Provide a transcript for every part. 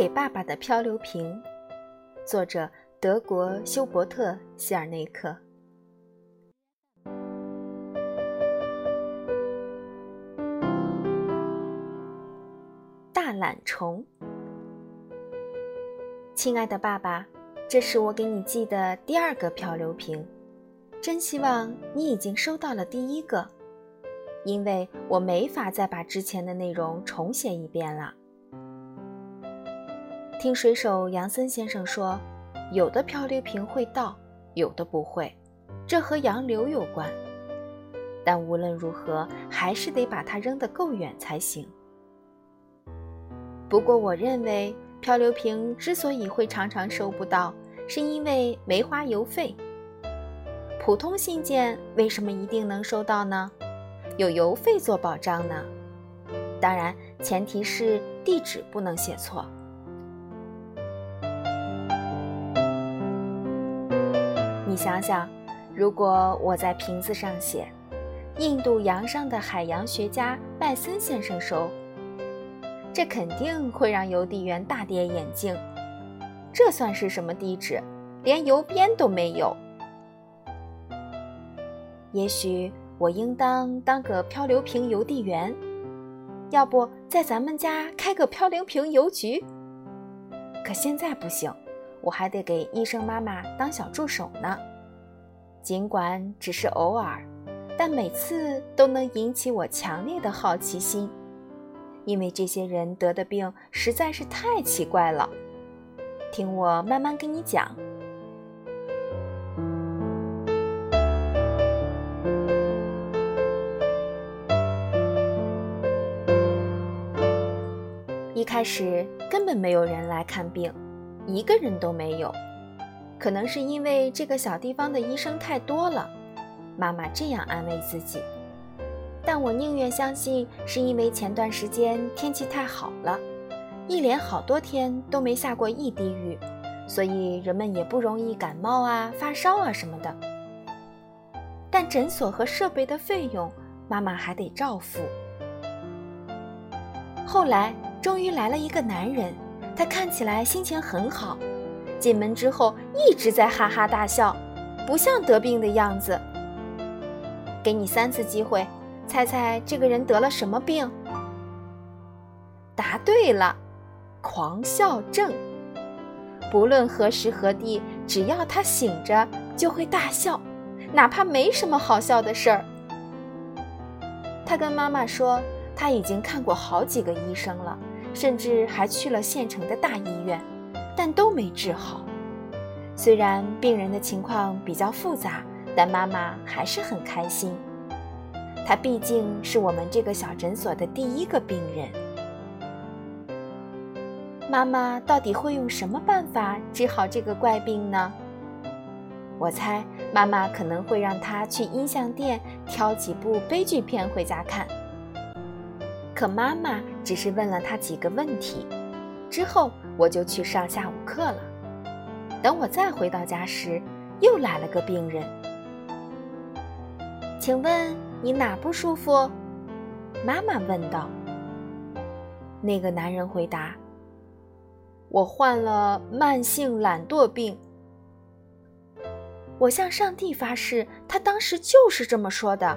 给爸爸的漂流瓶，作者德国休伯特·希尔内克。大懒虫，亲爱的爸爸，这是我给你寄的第二个漂流瓶，真希望你已经收到了第一个，因为我没法再把之前的内容重写一遍了。听水手杨森先生说，有的漂流瓶会倒，有的不会，这和洋流有关。但无论如何，还是得把它扔得够远才行。不过，我认为漂流瓶之所以会常常收不到，是因为没花邮费。普通信件为什么一定能收到呢？有邮费做保障呢。当然，前提是地址不能写错。想想，如果我在瓶子上写“印度洋上的海洋学家拜森先生收”，这肯定会让邮递员大跌眼镜。这算是什么地址？连邮编都没有。也许我应当当个漂流瓶邮递员，要不在咱们家开个漂流瓶邮局？可现在不行。我还得给医生妈妈当小助手呢，尽管只是偶尔，但每次都能引起我强烈的好奇心，因为这些人得的病实在是太奇怪了。听我慢慢跟你讲。一开始根本没有人来看病。一个人都没有，可能是因为这个小地方的医生太多了，妈妈这样安慰自己。但我宁愿相信是因为前段时间天气太好了，一连好多天都没下过一滴雨，所以人们也不容易感冒啊、发烧啊什么的。但诊所和设备的费用，妈妈还得照付。后来终于来了一个男人。他看起来心情很好，进门之后一直在哈哈大笑，不像得病的样子。给你三次机会，猜猜这个人得了什么病？答对了，狂笑症。不论何时何地，只要他醒着，就会大笑，哪怕没什么好笑的事儿。他跟妈妈说，他已经看过好几个医生了。甚至还去了县城的大医院，但都没治好。虽然病人的情况比较复杂，但妈妈还是很开心。他毕竟是我们这个小诊所的第一个病人。妈妈到底会用什么办法治好这个怪病呢？我猜妈妈可能会让他去音像店挑几部悲剧片回家看。可妈妈只是问了他几个问题，之后我就去上下午课了。等我再回到家时，又来了个病人。请问你哪不舒服？妈妈问道。那个男人回答：“我患了慢性懒惰病。”我向上帝发誓，他当时就是这么说的，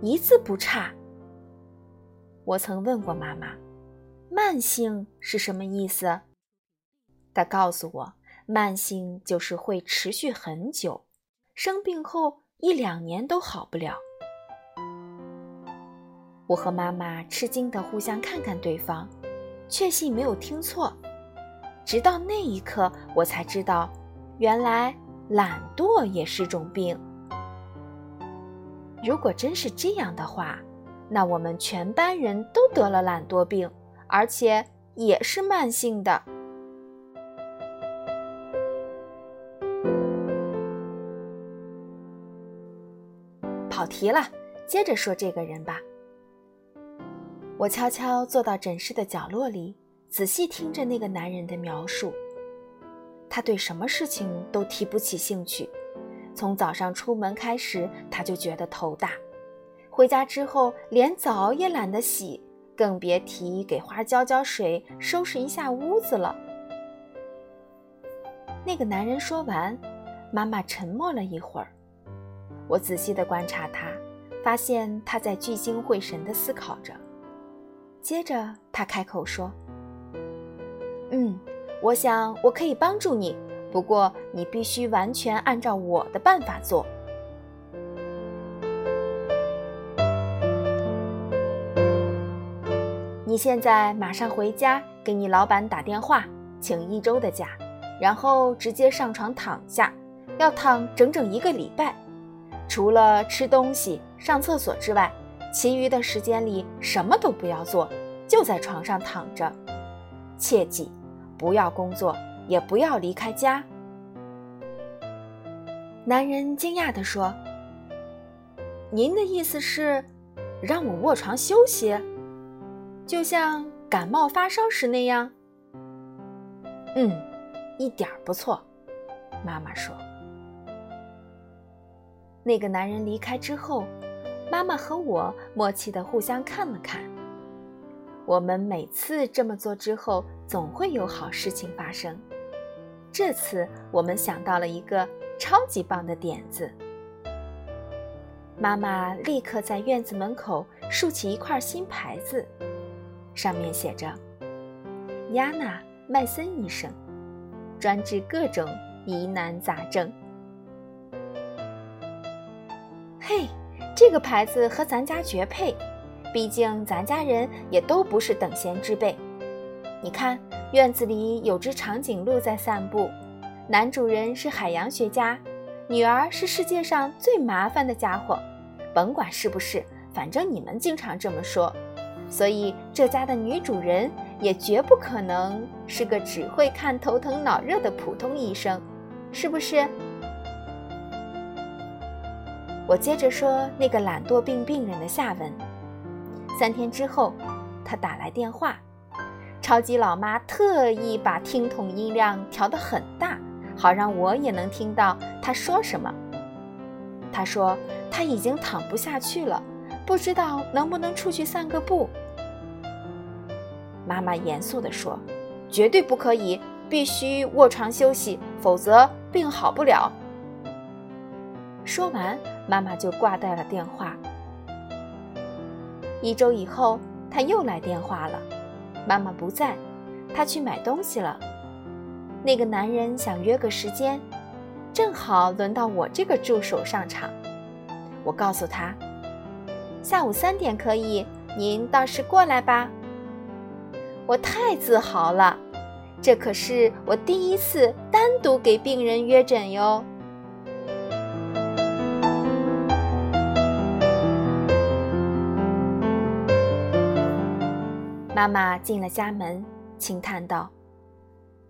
一字不差。我曾问过妈妈，“慢性是什么意思？”他告诉我，“慢性就是会持续很久，生病后一两年都好不了。”我和妈妈吃惊地互相看看对方，确信没有听错。直到那一刻，我才知道，原来懒惰也是种病。如果真是这样的话，那我们全班人都得了懒惰病，而且也是慢性的。跑题了，接着说这个人吧。我悄悄坐到诊室的角落里，仔细听着那个男人的描述。他对什么事情都提不起兴趣，从早上出门开始，他就觉得头大。回家之后，连澡也懒得洗，更别提给花浇浇水、收拾一下屋子了。那个男人说完，妈妈沉默了一会儿。我仔细地观察他，发现他在聚精会神地思考着。接着，他开口说：“嗯，我想我可以帮助你，不过你必须完全按照我的办法做。你现在马上回家，给你老板打电话，请一周的假，然后直接上床躺下，要躺整整一个礼拜。除了吃东西、上厕所之外。”其余的时间里什么都不要做，就在床上躺着。切记，不要工作，也不要离开家。男人惊讶地说：“您的意思是，让我卧床休息，就像感冒发烧时那样？”“嗯，一点儿不错。”妈妈说。那个男人离开之后。妈妈和我默契地互相看了看。我们每次这么做之后，总会有好事情发生。这次我们想到了一个超级棒的点子。妈妈立刻在院子门口竖起一块新牌子，上面写着“亚娜·麦森医生，专治各种疑难杂症”。嘿。这个牌子和咱家绝配，毕竟咱家人也都不是等闲之辈。你看，院子里有只长颈鹿在散步，男主人是海洋学家，女儿是世界上最麻烦的家伙。甭管是不是，反正你们经常这么说，所以这家的女主人也绝不可能是个只会看头疼脑热的普通医生，是不是？我接着说那个懒惰病病人的下文。三天之后，他打来电话，超级老妈特意把听筒音量调得很大，好让我也能听到他说什么。他说他已经躺不下去了，不知道能不能出去散个步。妈妈严肃地说：“绝对不可以，必须卧床休息，否则病好不了。”说完。妈妈就挂断了电话。一周以后，他又来电话了，妈妈不在，他去买东西了。那个男人想约个时间，正好轮到我这个助手上场。我告诉他，下午三点可以，您到时过来吧。我太自豪了，这可是我第一次单独给病人约诊哟。妈妈进了家门，轻叹道：“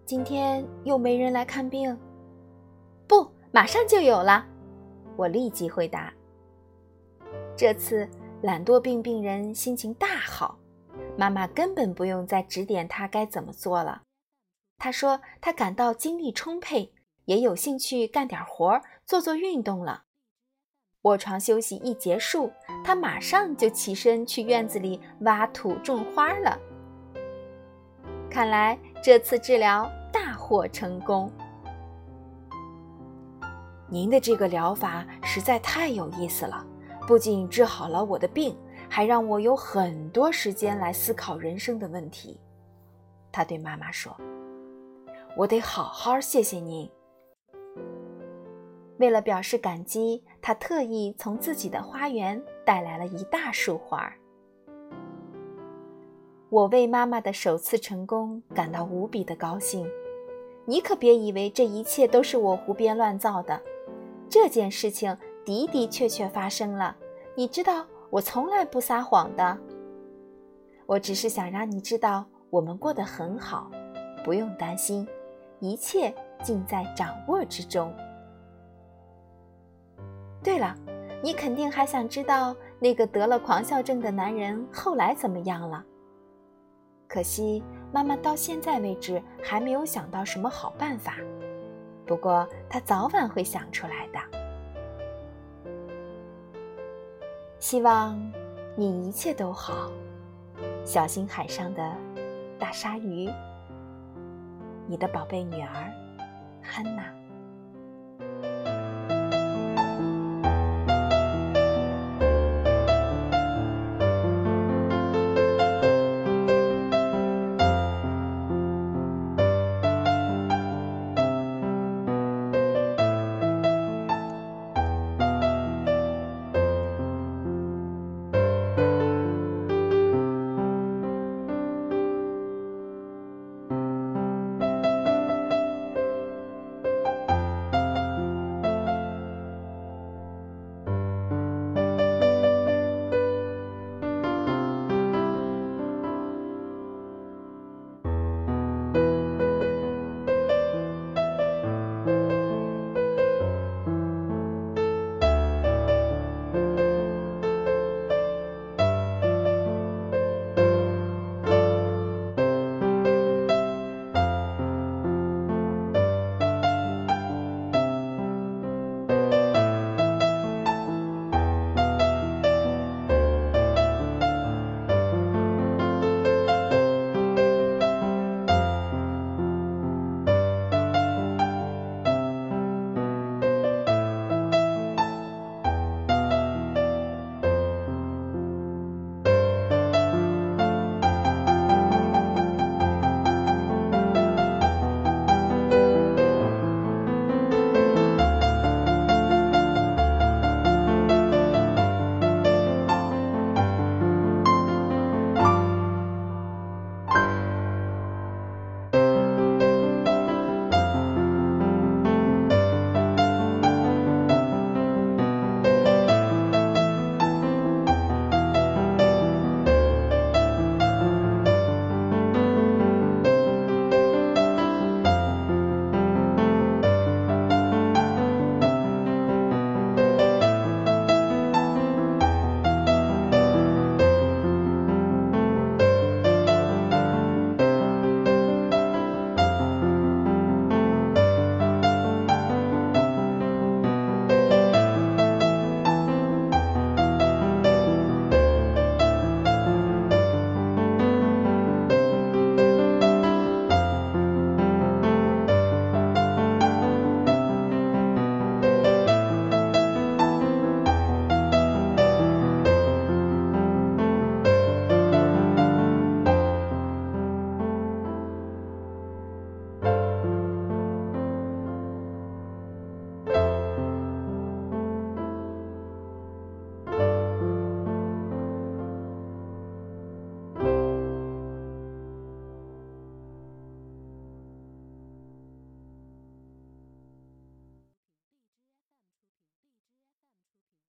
今天又没人来看病？不，马上就有了。”我立即回答。这次懒惰病病人心情大好，妈妈根本不用再指点他该怎么做了。他说他感到精力充沛，也有兴趣干点活，做做运动了。卧床休息一结束，他马上就起身去院子里挖土种花了。看来这次治疗大获成功。您的这个疗法实在太有意思了，不仅治好了我的病，还让我有很多时间来思考人生的问题。他对妈妈说：“我得好好谢谢您。”为了表示感激，他特意从自己的花园带来了一大束花。我为妈妈的首次成功感到无比的高兴。你可别以为这一切都是我胡编乱造的，这件事情的的确确发生了。你知道，我从来不撒谎的。我只是想让你知道，我们过得很好，不用担心，一切尽在掌握之中。对了，你肯定还想知道那个得了狂笑症的男人后来怎么样了？可惜妈妈到现在为止还没有想到什么好办法，不过她早晚会想出来的。希望你一切都好，小心海上的大鲨鱼。你的宝贝女儿，汉娜。